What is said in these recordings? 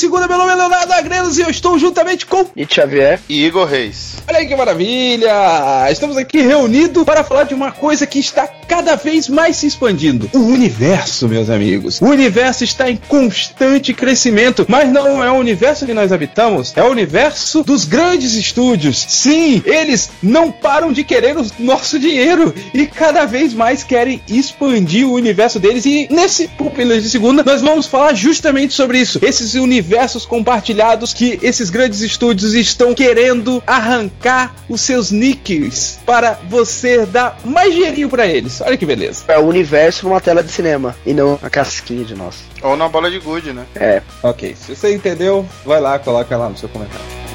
Segunda. Meu nome é Leonardo Agrenos e eu estou juntamente com. E Xavier? E Igor Reis. Olha aí que maravilha! Estamos aqui reunidos para falar de uma coisa que está cada vez mais se expandindo: o universo, meus amigos. O universo está em constante crescimento, mas não é o universo que nós habitamos, é o universo dos grandes estúdios. Sim, eles não param de querer o nosso dinheiro e cada vez mais querem expandir o universo deles. E nesse Pupilas de Segunda, nós vamos falar justamente sobre isso: esses universos compartilhados que esses grandes estúdios estão querendo arrancar os seus nicks para você dar mais dinheirinho para eles. Olha que beleza. É o universo numa tela de cinema e não a casquinha de nós. Ou na bola de gude, né? É. Ok, se você entendeu, vai lá, coloca lá no seu comentário.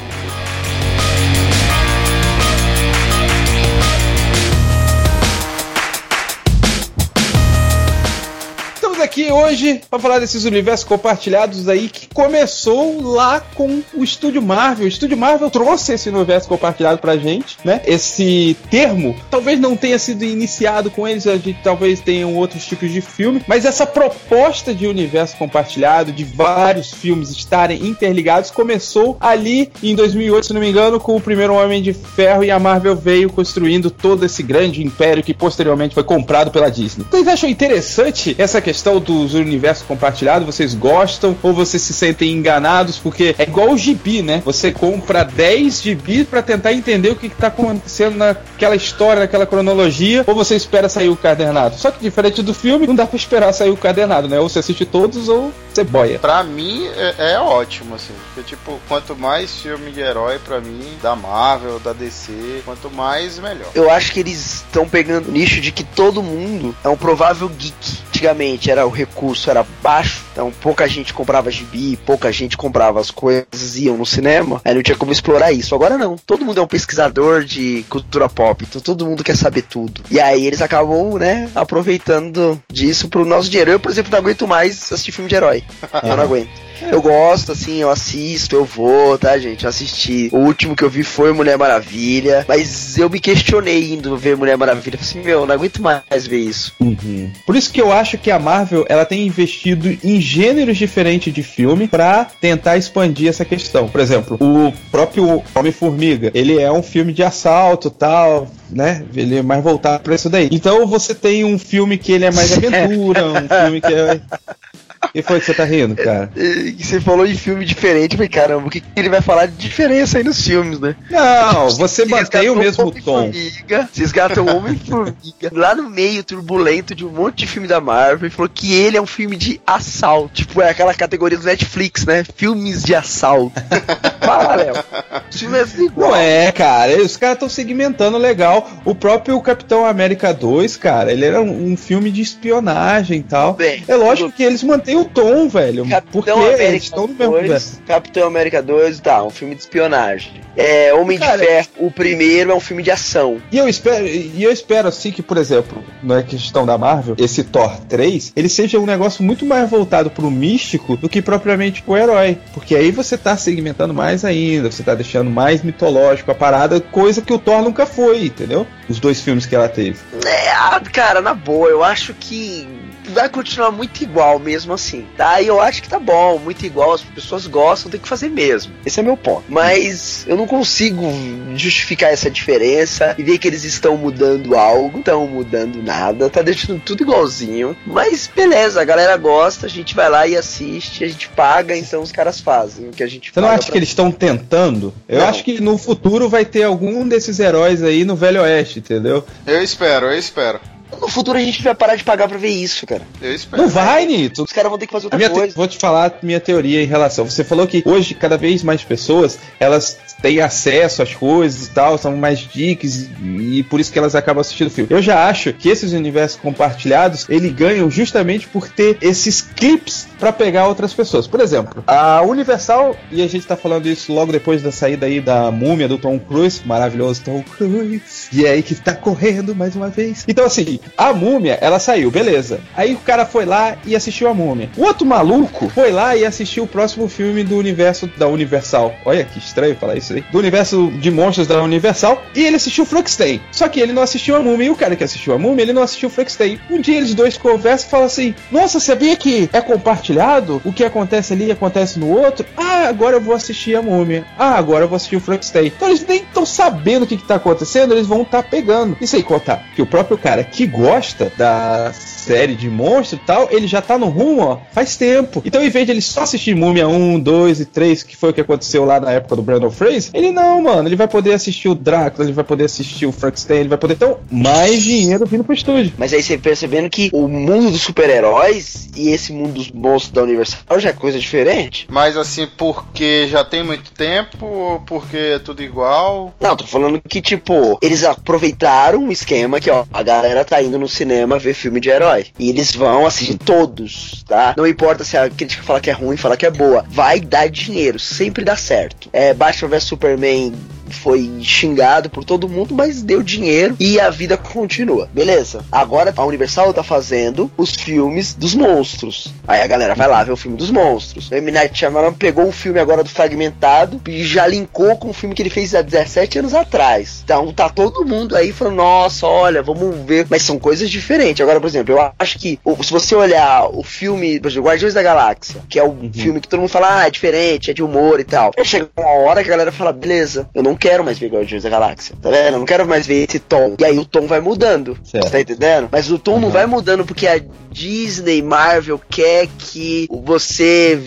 Aqui hoje para falar desses universos compartilhados aí que começou lá com o Estúdio Marvel. O Estúdio Marvel trouxe esse universo compartilhado pra gente, né? Esse termo talvez não tenha sido iniciado com eles, a gente talvez tenha outros tipos de filme, mas essa proposta de universo compartilhado, de vários filmes estarem interligados, começou ali em 2008, se não me engano, com o primeiro Homem de Ferro e a Marvel veio construindo todo esse grande império que posteriormente foi comprado pela Disney. Vocês acham interessante essa questão dos universos compartilhados? Vocês gostam ou vocês se sentem enganados? Porque é igual o gibi, né? Você compra 10 gibi para tentar entender o que, que tá acontecendo naquela história, naquela cronologia, ou você espera sair o cadernado. Só que diferente do filme, não dá pra esperar sair o cadernado, né? Ou você assiste todos ou você boia. Pra mim é, é ótimo, assim. Porque, tipo, quanto mais filme de herói, pra mim, da Marvel, da DC, quanto mais, melhor. Eu acho que eles estão pegando o nicho de que todo mundo é um provável geek. Antigamente era o recurso era baixo, então pouca gente comprava gibi, pouca gente comprava as coisas, iam no cinema, aí não tinha como explorar isso. Agora não, todo mundo é um pesquisador de cultura pop, então todo mundo quer saber tudo. E aí eles acabam, né, aproveitando disso pro nosso dinheiro. Eu, por exemplo, não aguento mais assistir filme de herói. Eu não aguento. Eu gosto, assim, eu assisto, eu vou, tá, gente? Eu assisti. O último que eu vi foi Mulher Maravilha, mas eu me questionei indo ver Mulher Maravilha. Falei assim, meu, eu não aguento mais ver isso. Uhum. Por isso que eu acho que a Marvel ela tem investido em gêneros diferentes de filme para tentar expandir essa questão. Por exemplo, o próprio Homem-Formiga, ele é um filme de assalto tal, né? Ele é mais voltado para isso daí. Então você tem um filme que ele é mais aventura, um filme que é. E foi que você tá rindo, cara? Você falou em filme diferente, eu falei, caramba, o que, que ele vai falar de diferença aí nos filmes, né? Não, você mantém o mesmo tom. Vocês gatam o Homem-Formiga lá no meio turbulento de um monte de filme da Marvel e falou que ele é um filme de assalto. Tipo, é aquela categoria do Netflix, né? Filmes de assalto. Fala, Léo. Filmes igual. Não é, cara. Os caras estão segmentando legal. O próprio Capitão América 2, cara, ele era um, um filme de espionagem e tal. Bem, é lógico que eles mantêm o tom, velho. Capitão porque América eles estão no mesmo 2, universo. Capitão América 2, tá, um filme de espionagem. É, Homem Cara, de Ferro, o primeiro é um filme de ação. E eu espero, e eu espero assim que, por exemplo, na questão da Marvel, esse Thor 3, ele seja um negócio muito mais voltado pro místico do que propriamente pro herói. Porque aí você tá segmentando mais ainda, você tá deixando mais mitológico a parada, coisa que o Thor nunca foi, entendeu? Os dois filmes que ela teve. É, ah, cara, na boa, eu acho que vai continuar muito igual mesmo assim, tá? E eu acho que tá bom, muito igual, as pessoas gostam, tem que fazer mesmo. Esse é meu ponto. Mas eu não consigo justificar essa diferença e ver que eles estão mudando algo, estão mudando nada, tá deixando tudo igualzinho. Mas beleza, a galera gosta, a gente vai lá e assiste, a gente paga, então os caras fazem o que a gente Você não acha pra- que eles estão tentando? Eu Não. acho que no futuro vai ter algum desses heróis aí no Velho Oeste, entendeu? Eu espero, eu espero. No futuro a gente vai parar de pagar pra ver isso, cara? Eu espero. Não vai, Nito. Os caras vão ter que fazer outra minha te- coisa. vou te falar a minha teoria em relação. Você falou que hoje cada vez mais pessoas elas têm acesso às coisas e tal, são mais geeks e por isso que elas acabam assistindo filme. Eu já acho que esses universos compartilhados ele ganham justamente por ter esses clips pra pegar outras pessoas. Por exemplo, a Universal e a gente tá falando isso logo depois da saída aí da Múmia do Tom Cruise, maravilhoso Tom Cruise. E é aí que tá correndo mais uma vez. Então assim, a Múmia, ela saiu, beleza. Aí o cara foi lá e assistiu a Múmia. O outro maluco foi lá e assistiu o próximo filme do universo da Universal. Olha que estranho falar isso aí. Do universo de monstros da Universal. E ele assistiu Frankenstein. Só que ele não assistiu a Múmia. E o cara que assistiu a Múmia, ele não assistiu Frankenstein. Um dia eles dois conversam e falam assim: Nossa, sabia que é compartilhado? O que acontece ali acontece no outro? Ah, agora eu vou assistir a Múmia. Ah, agora eu vou assistir o Frankenstein. Então eles nem estão sabendo o que, que tá acontecendo, eles vão estar pegando. E sem contar que o próprio cara que gosta da série de monstro e tal, ele já tá no rumo, ó, faz tempo. Então, em vez de ele só assistir Múmia 1, 2 e 3, que foi o que aconteceu lá na época do Brandon Fraser, ele não, mano, ele vai poder assistir o Drácula, ele vai poder assistir o Frankenstein, ele vai poder. Então, mais dinheiro vindo pro estúdio. Mas aí você percebendo que o mundo dos super-heróis e esse mundo dos monstros da Universal já é coisa diferente. Mas assim, porque já tem muito tempo ou porque é tudo igual? Não, tô falando que, tipo, eles aproveitaram o esquema que, ó, a galera tá indo no cinema ver filme de herói. E eles vão assistir todos, tá? Não importa se a crítica fala que é ruim, fala que é boa. Vai dar dinheiro, sempre dá certo. É, Batman vs Superman foi xingado por todo mundo, mas deu dinheiro e a vida continua. Beleza. Agora a Universal tá fazendo os filmes dos monstros. Aí a galera vai lá ver o filme dos monstros. O M. Night Shyamalan pegou o filme agora do Fragmentado e já linkou com o filme que ele fez há 17 anos atrás. Então tá todo mundo aí falando, nossa, olha, vamos ver. Mas são coisas diferentes. Agora, por exemplo, eu acho que se você olhar o filme, por exemplo, Guardiões da Galáxia, que é o filme que todo mundo fala, ah, é diferente, é de humor e tal. Aí chega uma hora que a galera fala, beleza, eu não quero mais ver Guardiões da Galáxia, tá vendo? Eu não quero mais ver esse tom. E aí o tom vai mudando. Certo. Você tá entendendo? Mas o tom não vai mudando porque a Disney, Marvel quer que você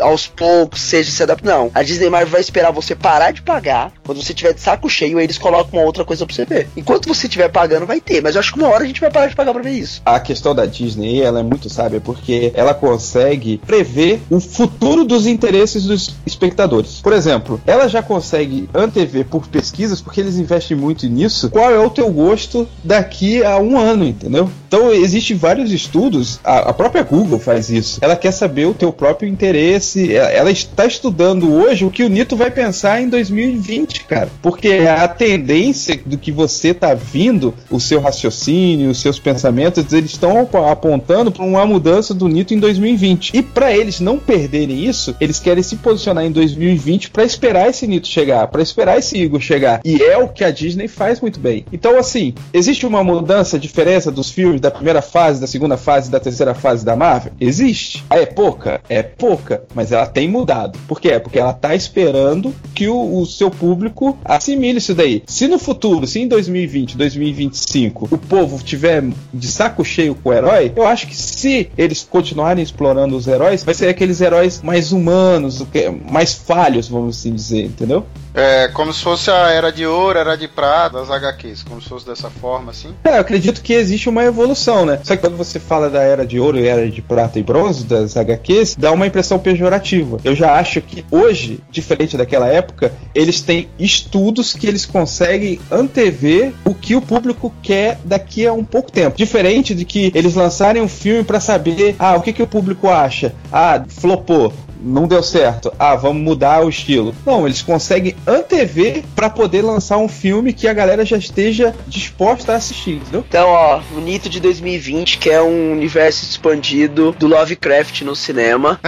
aos poucos seja se adaptando. Não. A Disney Marvel vai esperar você parar de pagar. Quando você tiver de saco cheio, aí eles colocam uma outra coisa pra você ver. Enquanto você estiver pagando, vai ter. Mas eu acho que uma hora a gente vai parar de pagar pra ver isso. A questão da Disney, ela é muito sábia porque ela consegue prever o futuro dos interesses dos espectadores. Por exemplo, ela já consegue antever por pesquisas, porque eles investem muito nisso, qual é o teu gosto daqui a um ano, entendeu? Então, existem vários estudos, a, a própria Google faz isso. Ela quer saber o teu próprio interesse, ela, ela está estudando hoje o que o Nito vai pensar em 2020, cara. Porque a tendência do que você tá vindo, o seu raciocínio, os seus pensamentos, eles estão ap- apontando para uma mudança do Nito em 2020. E para eles não perderem isso, eles querem se posicionar em 2020 para esperar esse Nito chegar, para esperar esse Igor chegar. E é o que a Disney faz muito bem. Então, assim, existe uma mudança, diferença dos filmes da primeira fase, da segunda fase, da terceira fase da Marvel? Existe. Ah, É pouca? É pouca, mas ela tem mudado. Por quê? Porque ela tá esperando que o, o seu público assimile isso daí. Se no futuro, se em 2020, 2025, o povo tiver de saco cheio com o herói, eu acho que se eles continuarem explorando os heróis, vai ser aqueles heróis mais humanos, que- mais falhos, vamos assim dizer, entendeu? É como se fosse a era de ouro, era de prata, das HQs, como se fosse dessa forma, assim. É, eu acredito que existe uma evolução, né? Só que quando você fala da era de ouro e era de prata e bronze das HQs, dá uma impressão pejorativa. Eu já acho que hoje, diferente daquela época, eles têm estudos que eles conseguem antever o que o público quer daqui a um pouco tempo. Diferente de que eles lançarem um filme pra saber, ah, o que, que o público acha? Ah, flopou. Não deu certo. Ah, vamos mudar o estilo. Não, eles conseguem antever pra poder lançar um filme que a galera já esteja disposta a assistir, entendeu? Então, ó, o Nito de 2020, que é um universo expandido do Lovecraft no cinema,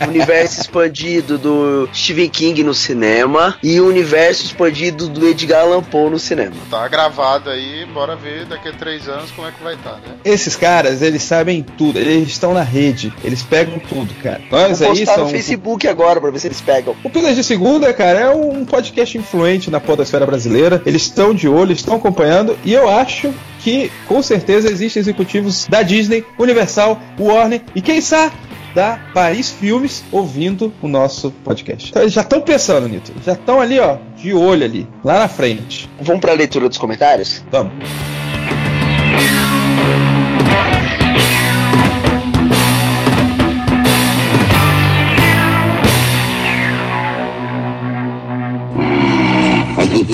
o universo expandido do Stephen King no cinema e o universo expandido do Edgar Allan Poe no cinema. Tá gravado aí, bora ver daqui a três anos como é que vai estar, né? Esses caras, eles sabem tudo, eles estão na rede, eles pegam tudo, cara. Nós aí são. Facebook agora pra ver se eles pegam. O Pilas de Segunda, cara, é um podcast influente na podosfera brasileira. Eles estão de olho, estão acompanhando, e eu acho que, com certeza, existem executivos da Disney, Universal, Warner e quem sabe da Paris Filmes ouvindo o nosso podcast. Então eles já estão pensando, Nito. Já estão ali, ó, de olho ali, lá na frente. Vamos pra leitura dos comentários? Vamos.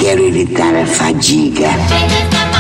Quero evitar a fadiga.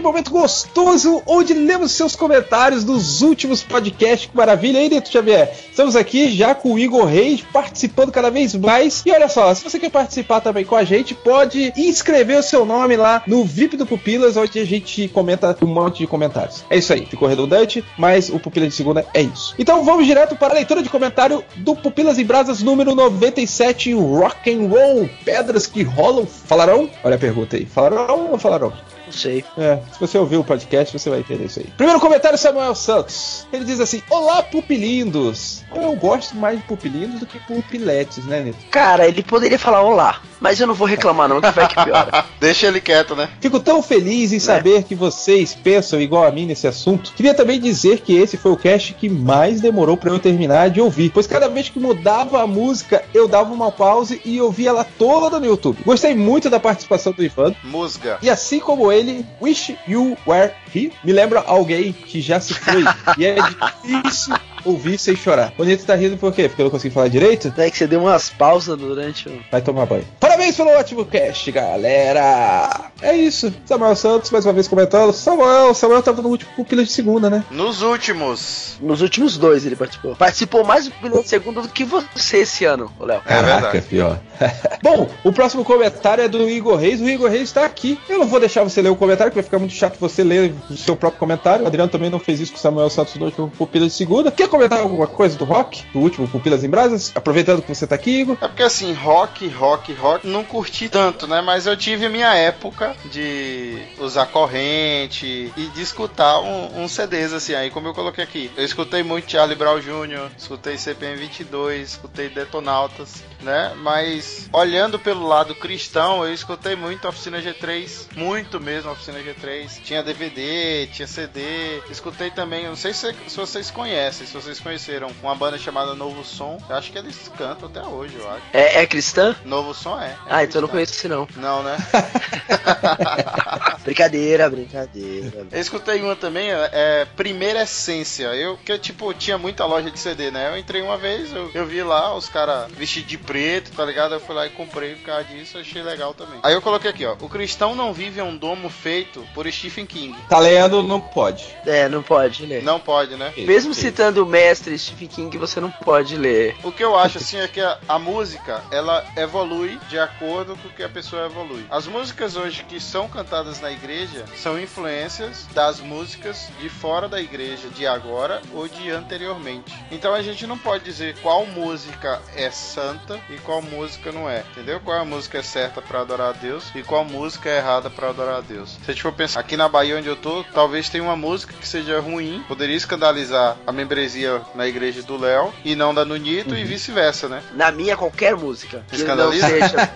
Naquele momento gostoso onde lemos seus comentários dos últimos podcasts. Que maravilha, hein, Nito Xavier? Estamos aqui já com o Igor Reis participando cada vez mais. E olha só, se você quer participar também com a gente, pode inscrever o seu nome lá no VIP do Pupilas, onde a gente comenta um monte de comentários. É isso aí, ficou redundante, mas o Pupila de Segunda é isso. Então vamos direto para a leitura de comentário do Pupilas em Brasas número 97, Rock and Roll, Pedras que rolam. Falarão? Olha a pergunta aí. Falarão ou falarão? Não sei. É, se você ouvir o podcast, você vai entender isso aí. Primeiro comentário, Samuel Santos. Ele diz assim: Olá, pupilindos. Eu gosto mais de pupilindos do que pupiletes, né, Nito? Cara, ele poderia falar olá, mas eu não vou reclamar não, que vai que piora. Deixa ele quieto, né? Fico tão feliz em saber que vocês pensam igual a mim nesse assunto. Queria também dizer que esse foi o cast que mais demorou pra eu terminar de ouvir, pois cada vez que mudava a música, eu dava uma pause e ouvia ela toda no YouTube. Gostei muito da participação do Ivan. Musga. E assim como ele, Wish You Were Here me lembra alguém que já se foi. e é difícil ouvir sem chorar. O Nito tá rindo por quê? Porque eu não consegui falar direito? É que você deu umas pausas durante o. Vai tomar banho. Parabéns pelo ótimo cast, galera! É isso. Samuel Santos, mais uma vez comentando. Samuel, Samuel tava no último pupila de segunda, né? Nos últimos. Nos últimos dois ele participou. Participou mais do primeiro segundo do que você esse ano, Léo. É verdade. pior. Bom, o próximo comentário é do Igor Reis. O Igor Reis tá aqui. Eu não vou deixar você ler o comentário, porque vai ficar muito chato você ler o seu próprio comentário. O Adriano também não fez isso com o Samuel Santos no último Pupila de Segunda. Quer comentar alguma coisa do rock? Do último Pupilas em Brasas? Aproveitando que você tá aqui, Igor. É porque assim, rock, rock, rock, não curti tanto, né? Mas eu tive minha época de usar corrente e de escutar um- uns CDs, assim, aí como eu coloquei aqui. Eu escutei muito Charlie Brown Jr., escutei CPM 22, escutei Detonautas, né? Mas olhando pelo lado cristão, eu escutei muito Oficina G3, muito mesmo Oficina G3. Tinha DVD, tinha CD, escutei também, não sei se, se vocês conhecem, se vocês conheceram uma banda chamada Novo Som. Eu acho que eles cantam até hoje, eu acho. É, é cristã? Novo Som é. é Ah, então eu não conheço esse não. Não, né? Brincadeira, brincadeira. Eu escutei uma também, é Primeira Essência. Eu que tipo tinha muita loja de CD, né? Eu entrei uma vez, eu, eu vi lá os caras vestidos de preto, tá ligado? Eu fui lá e comprei por causa disso, achei legal também. Aí eu coloquei aqui, ó. O cristão não vive um domo feito por Stephen King. Tá lendo, não pode. É, não pode ler. Não pode, né? Mesmo citando o mestre Stephen King, você não pode ler. O que eu acho assim é que a, a música ela evolui de acordo com o que a pessoa evolui. As músicas hoje que são cantadas na igreja são influências das músicas de fora da igreja de agora ou de anteriormente. Então a gente não pode dizer qual música é santa e qual música não é, entendeu? Qual a música é certa para adorar a Deus e qual música é errada para adorar a Deus. Se a gente for pensar aqui na Bahia onde eu tô, talvez tenha uma música que seja ruim, poderia escandalizar a membresia na igreja do Léo e não da Nunito e vice-versa, né? Na minha, qualquer música. Que não Escandaliza? seja.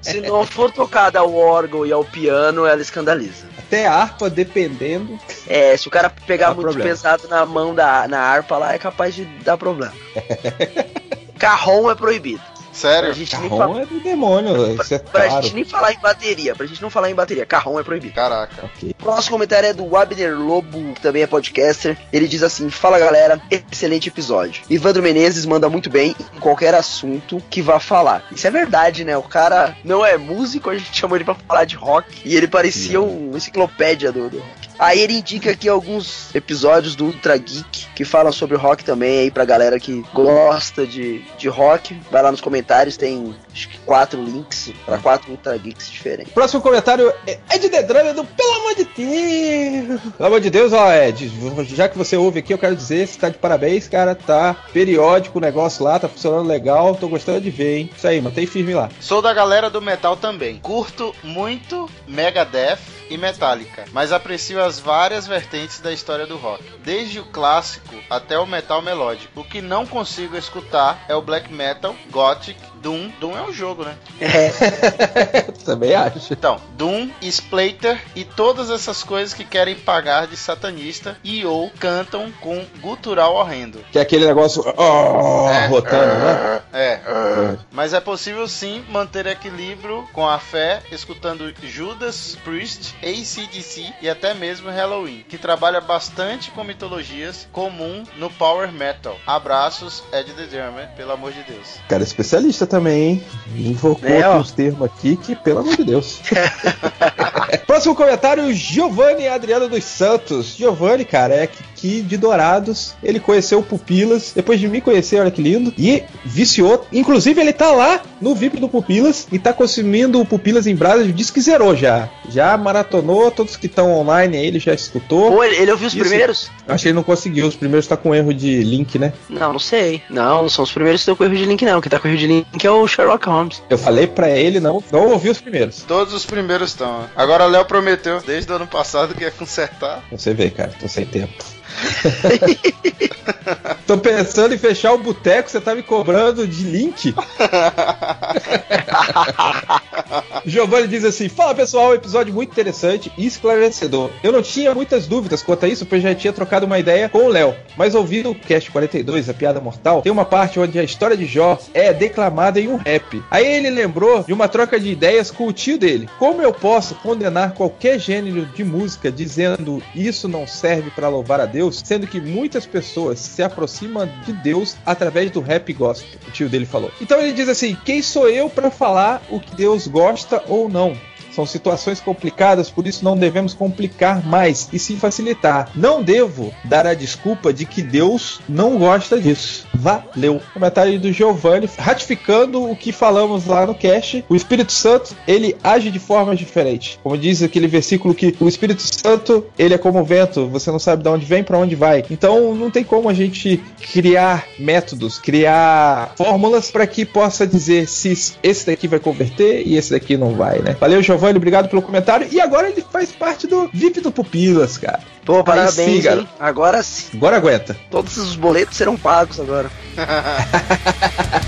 se não for tocada ao órgão e ao piano, ela escandaliza. Até a harpa, dependendo. É, se o cara pegar muito problema. pesado na mão da na harpa lá, é capaz de dar problema. Carrom é proibido. Pra Sério? gente, nem, Carrom fa- é do demônio, isso é pra gente nem falar em bateria. Pra gente não falar em bateria. Carrom é proibido. Caraca. Ok. O próximo comentário é do Abner Lobo, que também é podcaster. Ele diz assim: Fala galera, excelente episódio. Ivandro Menezes manda muito bem em qualquer assunto que vá falar. Isso é verdade, né? O cara não é músico, a gente chamou ele pra falar de rock. E ele parecia uma enciclopédia do, do rock. Aí ele indica aqui alguns episódios do Ultra Geek que falam sobre rock também aí pra galera que gosta de, de rock. Vai lá nos comentários, tem acho que quatro links pra quatro Ultra Geeks diferentes. Próximo comentário é Ed The Drummer do Pelo amor de Deus! Pelo amor de Deus, ó, Ed, já que você ouve aqui, eu quero dizer, você tá de parabéns, cara, tá periódico o negócio lá, tá funcionando legal, tô gostando de ver, hein? Isso aí, mantém firme lá. Sou da galera do metal também. Curto muito Megadeth e Metallica, mas aprecio as várias vertentes da história do rock, desde o clássico até o metal melódico. O que não consigo escutar é o black metal, gothic, doom. Doom é um jogo, né? É, Também acho. Então, Doom, Splater e todas essas coisas que querem pagar de satanista e ou cantam com gutural horrendo. Que é aquele negócio oh, É. rotando, né? É, mas é possível sim manter equilíbrio com a fé, escutando Judas Priest, ACDC e até mesmo Halloween, que trabalha bastante com mitologias comum no power metal. Abraços, Ed The German, pelo amor de Deus. Cara, é especialista também, hein? Invocou É, aqui uns termos aqui que, pelo amor de Deus. Próximo comentário, Giovanni Adriano dos Santos. Giovanni, cara, é aqui de Dourados. Ele conheceu o Pupilas, depois de me conhecer, olha que lindo. E viciou. Inclusive, ele tá lá no VIP do Pupilas e tá consumindo o Pupilas em brasa. Diz que zerou já. Já maratonou, todos que estão online aí, ele já escutou. Pô, ele, ele ouviu os Isso. primeiros? Acho que ele não conseguiu. Os primeiros tá com erro de link, né? Não, não sei. Não, não são os primeiros que estão com erro de link, não. Quem tá com erro de link é o Sherlock Holmes. Eu falei pra ele não, não ouvir os primeiros. Todos os primeiros estão. Agora Léo prometeu desde o ano passado que ia consertar. Você vê, cara, tô sem tempo. tô pensando em fechar o boteco, você tá me cobrando de link? Giovanni diz assim: Fala pessoal, episódio muito interessante e esclarecedor. Eu não tinha muitas dúvidas quanto a isso, pois já tinha trocado uma ideia com o Léo. Mas ouvindo o Cast 42, A Piada Mortal, tem uma parte onde a história de Jó é declamada em um rap. Aí ele lembrou de uma troca de ideias com o tio dele. Como eu posso condenar qualquer gênero de música dizendo isso não serve para louvar a Deus, sendo que muitas pessoas se aproximam de Deus através do rap gospel? O tio dele falou. Então ele diz assim: quem sou eu para falar o que Deus gosta ou não? São situações complicadas, por isso não devemos complicar mais e sim facilitar. Não devo dar a desculpa de que Deus não gosta disso. Valeu. Comentário do Giovanni, ratificando o que falamos lá no cast. O Espírito Santo, ele age de formas diferentes. Como diz aquele versículo que o Espírito Santo, ele é como o vento, você não sabe de onde vem, para onde vai. Então não tem como a gente criar métodos, criar fórmulas para que possa dizer se esse daqui vai converter e esse daqui não vai, né? Valeu, Giovanni, obrigado pelo comentário. E agora ele faz parte do VIP do Pupilas, cara. Pô, parabéns, sim, hein? Agora sim. Agora aguenta. Todos os boletos serão pagos agora.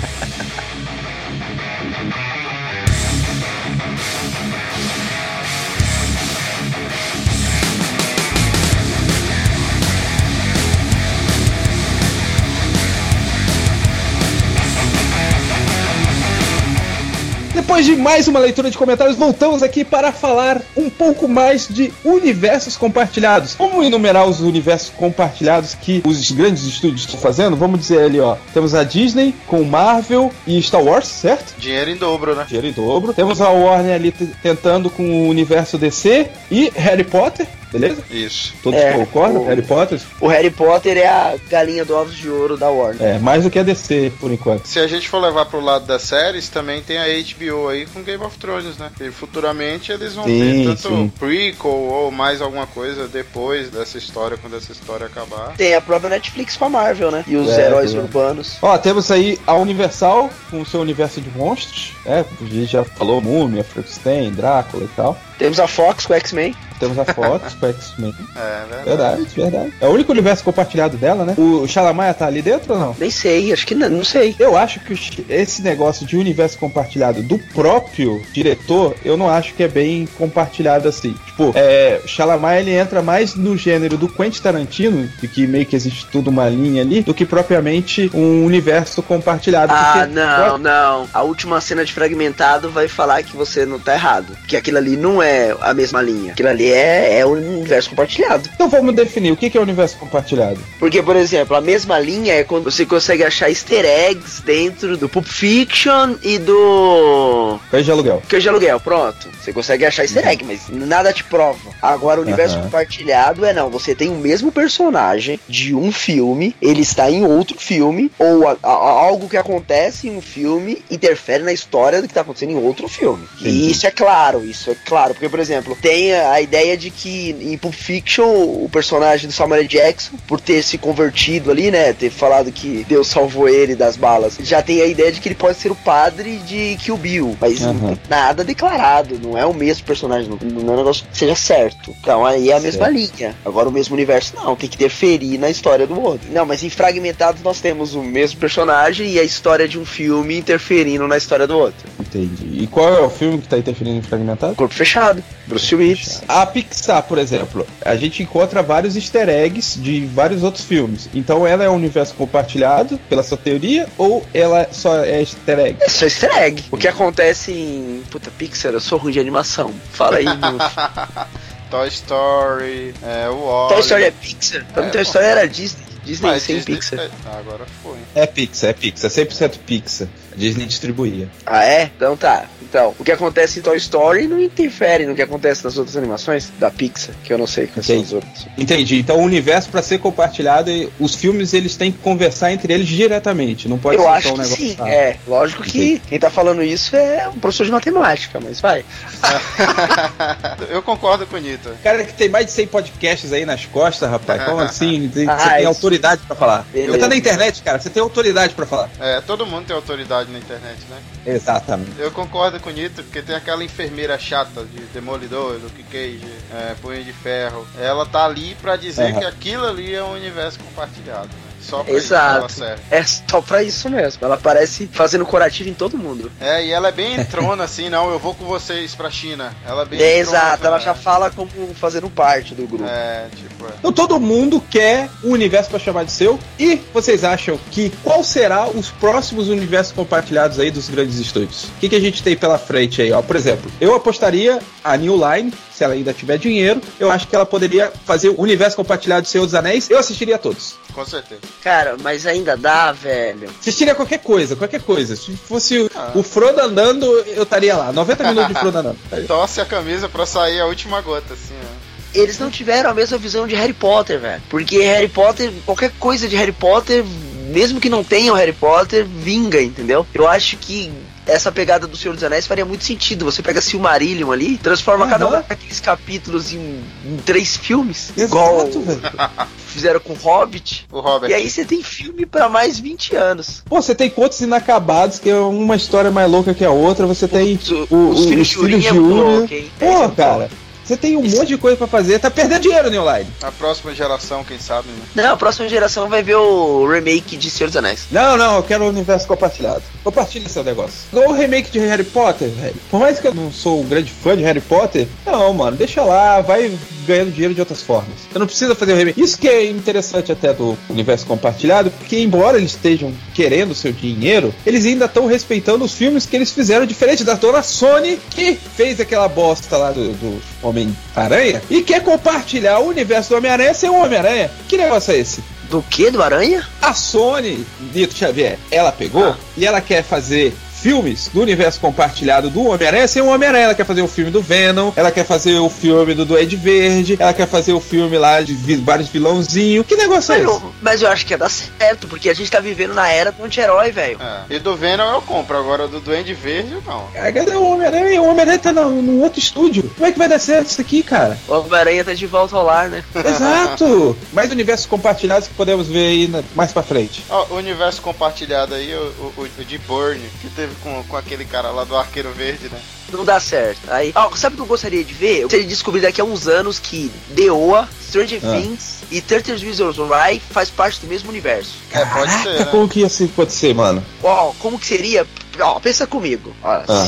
Depois de mais uma leitura de comentários, voltamos aqui para falar um pouco mais de universos compartilhados. Como enumerar os universos compartilhados que os grandes estúdios estão fazendo? Vamos dizer ali, ó. Temos a Disney com Marvel e Star Wars, certo? Dinheiro em dobro, né? Dinheiro em dobro. Temos a Warner ali tentando com o universo DC e Harry Potter, beleza? Isso. Todos É, concordam? o- Harry Potter? O Harry Potter é a galinha do ovos de ouro da Warner. É, mais do que a DC, por enquanto. Se a gente for levar pro lado das séries, também tem a HBO aí com Game of Thrones, né? E futuramente eles vão Sim, ter tanto sim. prequel ou mais alguma coisa depois dessa história, quando essa história acabar. Tem a própria Netflix com a Marvel, né? E os É, heróis é. urbanos. Ó, temos aí a Universal com o seu universo de monstros, né? A gente já falou Múmia, Frankenstein, Drácula e tal. Temos a Fox com o X-Men. Temos a Fox com a X-Men. É, verdade. Verdade, verdade. É o único universo compartilhado dela, né? O Xalamaia tá ali dentro ou não? Nem sei, acho que não, não sei. Eu acho que o esse negócio de universo compartilhado do próprio diretor, eu não acho que é bem compartilhado assim. Tipo, é, o Xalamaia ele entra mais no gênero do Quentin Tarantino, de que meio que existe tudo uma linha ali, do que propriamente um universo compartilhado. Ah, não, não. A última cena de fragmentado vai falar que você não tá errado. Que aquilo ali não é a mesma linha. Aquilo ali é, é o universo compartilhado. Então vamos definir o que é o universo compartilhado. Porque, por exemplo, a mesma linha é quando você consegue achar easter eggs dentro do Pulp Fiction e do. Cães de aluguel. Que de aluguel, pronto. Você consegue achar easter egg, mas nada te prova. Agora, o universo compartilhado é não. Você tem o mesmo personagem de um filme, ele está em outro filme, ou a- a- algo que acontece em um filme interfere na história do que está acontecendo em outro filme. Entendi. E isso é claro, isso é claro. Porque, por exemplo, tem a ideia de que em Pulp Fiction o personagem do Samuel. Jackson, por ter se convertido ali, né? Ter falado que Deus salvou ele das balas, já tem a ideia de que ele pode ser o padre de Kill Bill. Mas Uhum. nada declarado, não é o mesmo personagem, não, não é um negócio que seja certo. Então aí é a mesma linha. Agora o mesmo universo não, tem que interferir na história do outro. Não, mas em Fragmentados nós temos o mesmo personagem e a história de um filme interferindo na história do outro. Entendi. E qual é o filme que tá interferindo em Fragmentado? Corpo fechado, Bruce Willis. A Pixar, por exemplo, a gente encontra vários easter eggs de vários outros filmes. Então ela é um universo compartilhado, pela sua teoria, ou ela só é easter egg? É só easter egg. O que acontece em. Puta, Pixar, eu sou ruim de animação. Fala aí. no... Toy Story, é, o Wall. Toy Story é Pixar? Pra mim, É, Toy pô. Story era Disney. Disney Mas sem Disney- Pixar. é, agora foi. É Pixar, é Pixar, 100% Pixar. Disney distribuía. Ah, é? Então tá. Então, o que acontece em Toy Story não interfere no que acontece nas outras animações da Pixar, que eu não sei quais são Entendi. as outras. Entendi. Então o universo, pra ser compartilhado, os filmes eles têm que conversar entre eles diretamente. Não pode eu ser acho só um que negócio. sim. Ah, É, lógico que quem tá falando isso é um professor de matemática, mas vai. eu concordo com o Nito. Cara que tem mais de 100 podcasts aí nas costas, rapaz. Como assim? Tem- Você Ah, tem isso. autoridade pra falar. Beleza. Eu tá na internet, cara. Você tem autoridade pra falar. É, todo mundo tem autoridade na internet, né? Exatamente. Eu concordo com o Nito, porque tem aquela enfermeira chata de Demolidor, Luke Cage, é, Punho de Ferro. Ela tá ali pra dizer Aham. que aquilo ali é um universo compartilhado? Só pra Exato. isso que ela serve. É só pra isso mesmo. Ela parece fazendo curativo em todo mundo. É, e ela é bem entrona assim, não, eu vou com vocês pra China. Ela é bem É, entrona, exato, ela né? já fala como fazendo parte do grupo. É, tipo, é. Então todo mundo quer um universo pra chamar de seu. E vocês acham que qual será os próximos universos compartilhados aí dos grandes estúdios? O que, que a gente tem pela frente aí, ó? Por exemplo, eu apostaria a New Line, se ela ainda tiver dinheiro, eu acho que ela poderia fazer o universo compartilhado de Senhor dos Anéis. Eu assistiria a todos. com certeza. Cara, mas ainda dá, velho. Assistiria qualquer coisa, qualquer coisa. Se fosse o- Ah. o Frodo andando, eu estaria lá. 90 minutos de Frodo andando. Torce a camisa pra sair a última gota, assim, ó. Eles não tiveram a mesma visão de Harry Potter, velho. Porque Harry Potter, qualquer coisa de Harry Potter, mesmo que não tenha o Harry Potter, vinga, entendeu? Eu acho que essa pegada do Senhor dos Anéis faria muito sentido. Você pega Silmarillion ali, transforma Aham. cada um daqueles capítulos em, em três filmes, Exato, igual velho. fizeram com Hobbit. O Robert. E aí você tem filme pra mais 20 anos. Pô, você tem contos inacabados, que é uma história mais louca que a outra. Você tem Os, o- os o- filhos os de Urim filhos é de muito Uri. louco, hein? Esse é Pô, muito cara, louco. Você tem um Isso. monte de coisa pra fazer. Tá perdendo dinheiro, New Line. A próxima geração, quem sabe, né? Não, a próxima geração vai ver o remake de Senhor dos Anéis. Não, não, eu quero o universo compartilhado. Compartilha seu negócio. Igual o remake de Harry Potter, velho. Por mais que eu não sou um grande fã de Harry Potter, não, mano, deixa lá, vai ganhando dinheiro de outras formas. Você não precisa fazer o remake. Isso que é interessante até do universo compartilhado, porque embora eles estejam querendo seu dinheiro, eles ainda estão respeitando os filmes que eles fizeram, diferente da dona Sony, que fez aquela bosta lá do, do Homem-Aranha, e quer compartilhar o universo do Homem-Aranha sem o Homem-Aranha. Que negócio é esse? Do que? Do Aranha? A Sony, Nito Xavier, ela pegou Ah. e ela quer fazer filmes do universo compartilhado do Homem-Aranha sem o Homem-Aranha. Ela quer fazer o filme do Venom, ela quer fazer o filme do Duende Verde, ela quer fazer o filme lá de vários vilãozinhos. Que negócio é Mas, esse? eu, mas eu acho que ia dar certo, porque a gente tá vivendo na era do anti-herói, velho. É. E do Venom eu compro, agora do Duende Verde não. Cara, Cadê o Homem-Aranha? O Homem-Aranha tá no, no outro estúdio. Como é que vai dar certo isso aqui, cara? O Homem-Aranha tá de volta ao lar, né? Exato! Mais universos compartilhados que podemos ver aí na- mais pra frente. Ó, o universo compartilhado aí, o, o, o de Burn, que teve com, com aquele cara lá do Arqueiro Verde, né? Não dá certo. Aí, ó, sabe o que eu gostaria de ver? Eu gostaria de descobrir daqui a uns anos que DOA, Stranger Ah. Things e 30 Reasons Why faz parte do mesmo universo. É, pode ser, né? como que ia se acontecer, mano? Ó, como que seria? Ó, pensa comigo. Ó, Ah.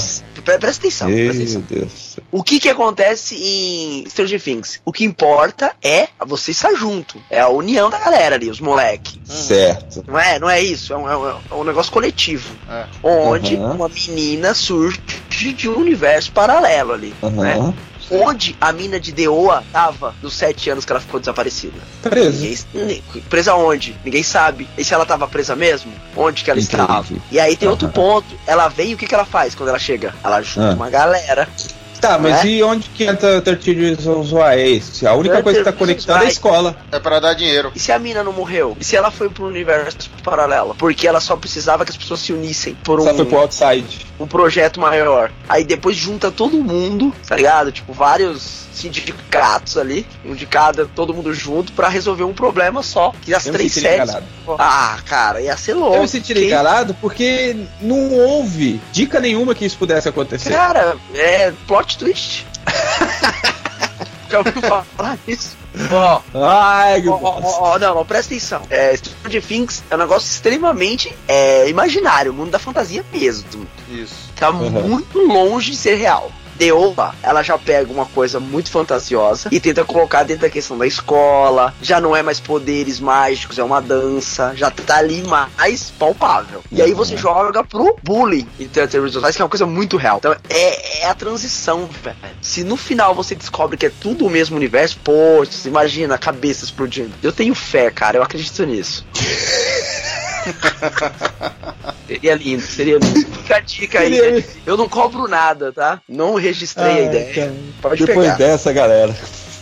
Presta atenção, presta Meu atenção. Deus. O que que acontece em Stranger Things? O que importa é você estar junto. É a união da galera ali, os moleque. Certo. Não é, não é isso, é um, é um- é um negócio coletivo. É. Onde Aham. uma menina surge de um universo paralelo ali. Né? Onde a mina de Deoa tava nos sete anos que ela ficou desaparecida. Preso. Ninguém, ni- presa onde? Ninguém sabe. E se ela tava presa mesmo? Onde que ela Entendi. estava? E aí tem outro ponto. Ela vem e o que, que ela faz quando ela chega? Ela junta Ah. uma galera Tá, mas Né? e onde que entra 13 Reasons Why? A única 13 coisa que tá conectada é a escola. É pra dar dinheiro. E se a mina não morreu? E se ela foi pro universo paralelo? Porque ela só precisava que as pessoas se unissem por Só um, foi pro outside. um projeto maior. Aí depois junta todo mundo, tá ligado? Tipo, vários sindicatos ali, um de cada, todo mundo junto, pra resolver um problema só. Que as Eu três séries. Ah, cara, ia ser louco. Eu me senti enganado porque não houve dica nenhuma que isso pudesse acontecer. Cara, é plot twist. Já ouviu falar nisso? Ó, Ai, que Ó, ó, bosta. ó, ó, não, não, presta atenção. É, Stranger Things é um negócio extremamente é, imaginário, mundo da fantasia mesmo. Isso. Tá Uhum. muito longe de ser real. The Opa, ela já pega uma coisa muito fantasiosa e tenta colocar dentro da questão da escola. Já não é mais poderes mágicos, é uma dança. Já tá ali mais palpável. E aí você joga pro bullying em Theater Results, que é uma coisa muito real. Então é, é a transição, velho. Se no final você descobre que é tudo o mesmo universo, pô, você imagina a cabeça explodindo. Eu tenho fé, cara, eu acredito nisso. Seria lindo, seria lindo. Fica a dica aí. Né? Eu não cobro nada, tá? Não registrei a Ai, ideia. cara. Pode Depois pegar. dessa, galera.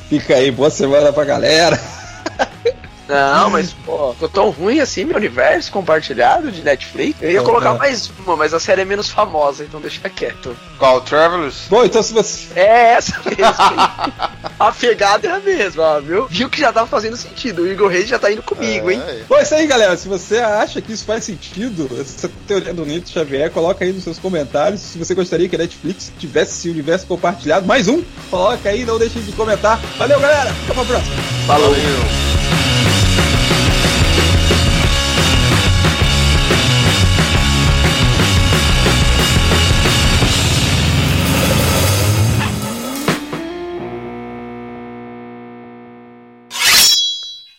Fica aí, boa semana pra galera. Não, mas, pô, ficou tão ruim assim meu universo compartilhado de Netflix. Eu ia colocar mais uma, mas a série é menos famosa, então deixa quieto. Qual? Travelers? Bom, então se você. É essa mesmo. a pegada é a mesma, viu? Viu que já tava fazendo sentido. O Igor Reis já tá indo comigo, hein? É, Bom, é isso aí, galera. Se você acha que isso faz sentido, essa teoria do Nito Xavier, coloca aí nos seus comentários. Se você gostaria que a Netflix tivesse esse universo compartilhado, mais um, coloca aí, não deixe de comentar. Valeu, galera. Até a próxima. Falou. Valeu.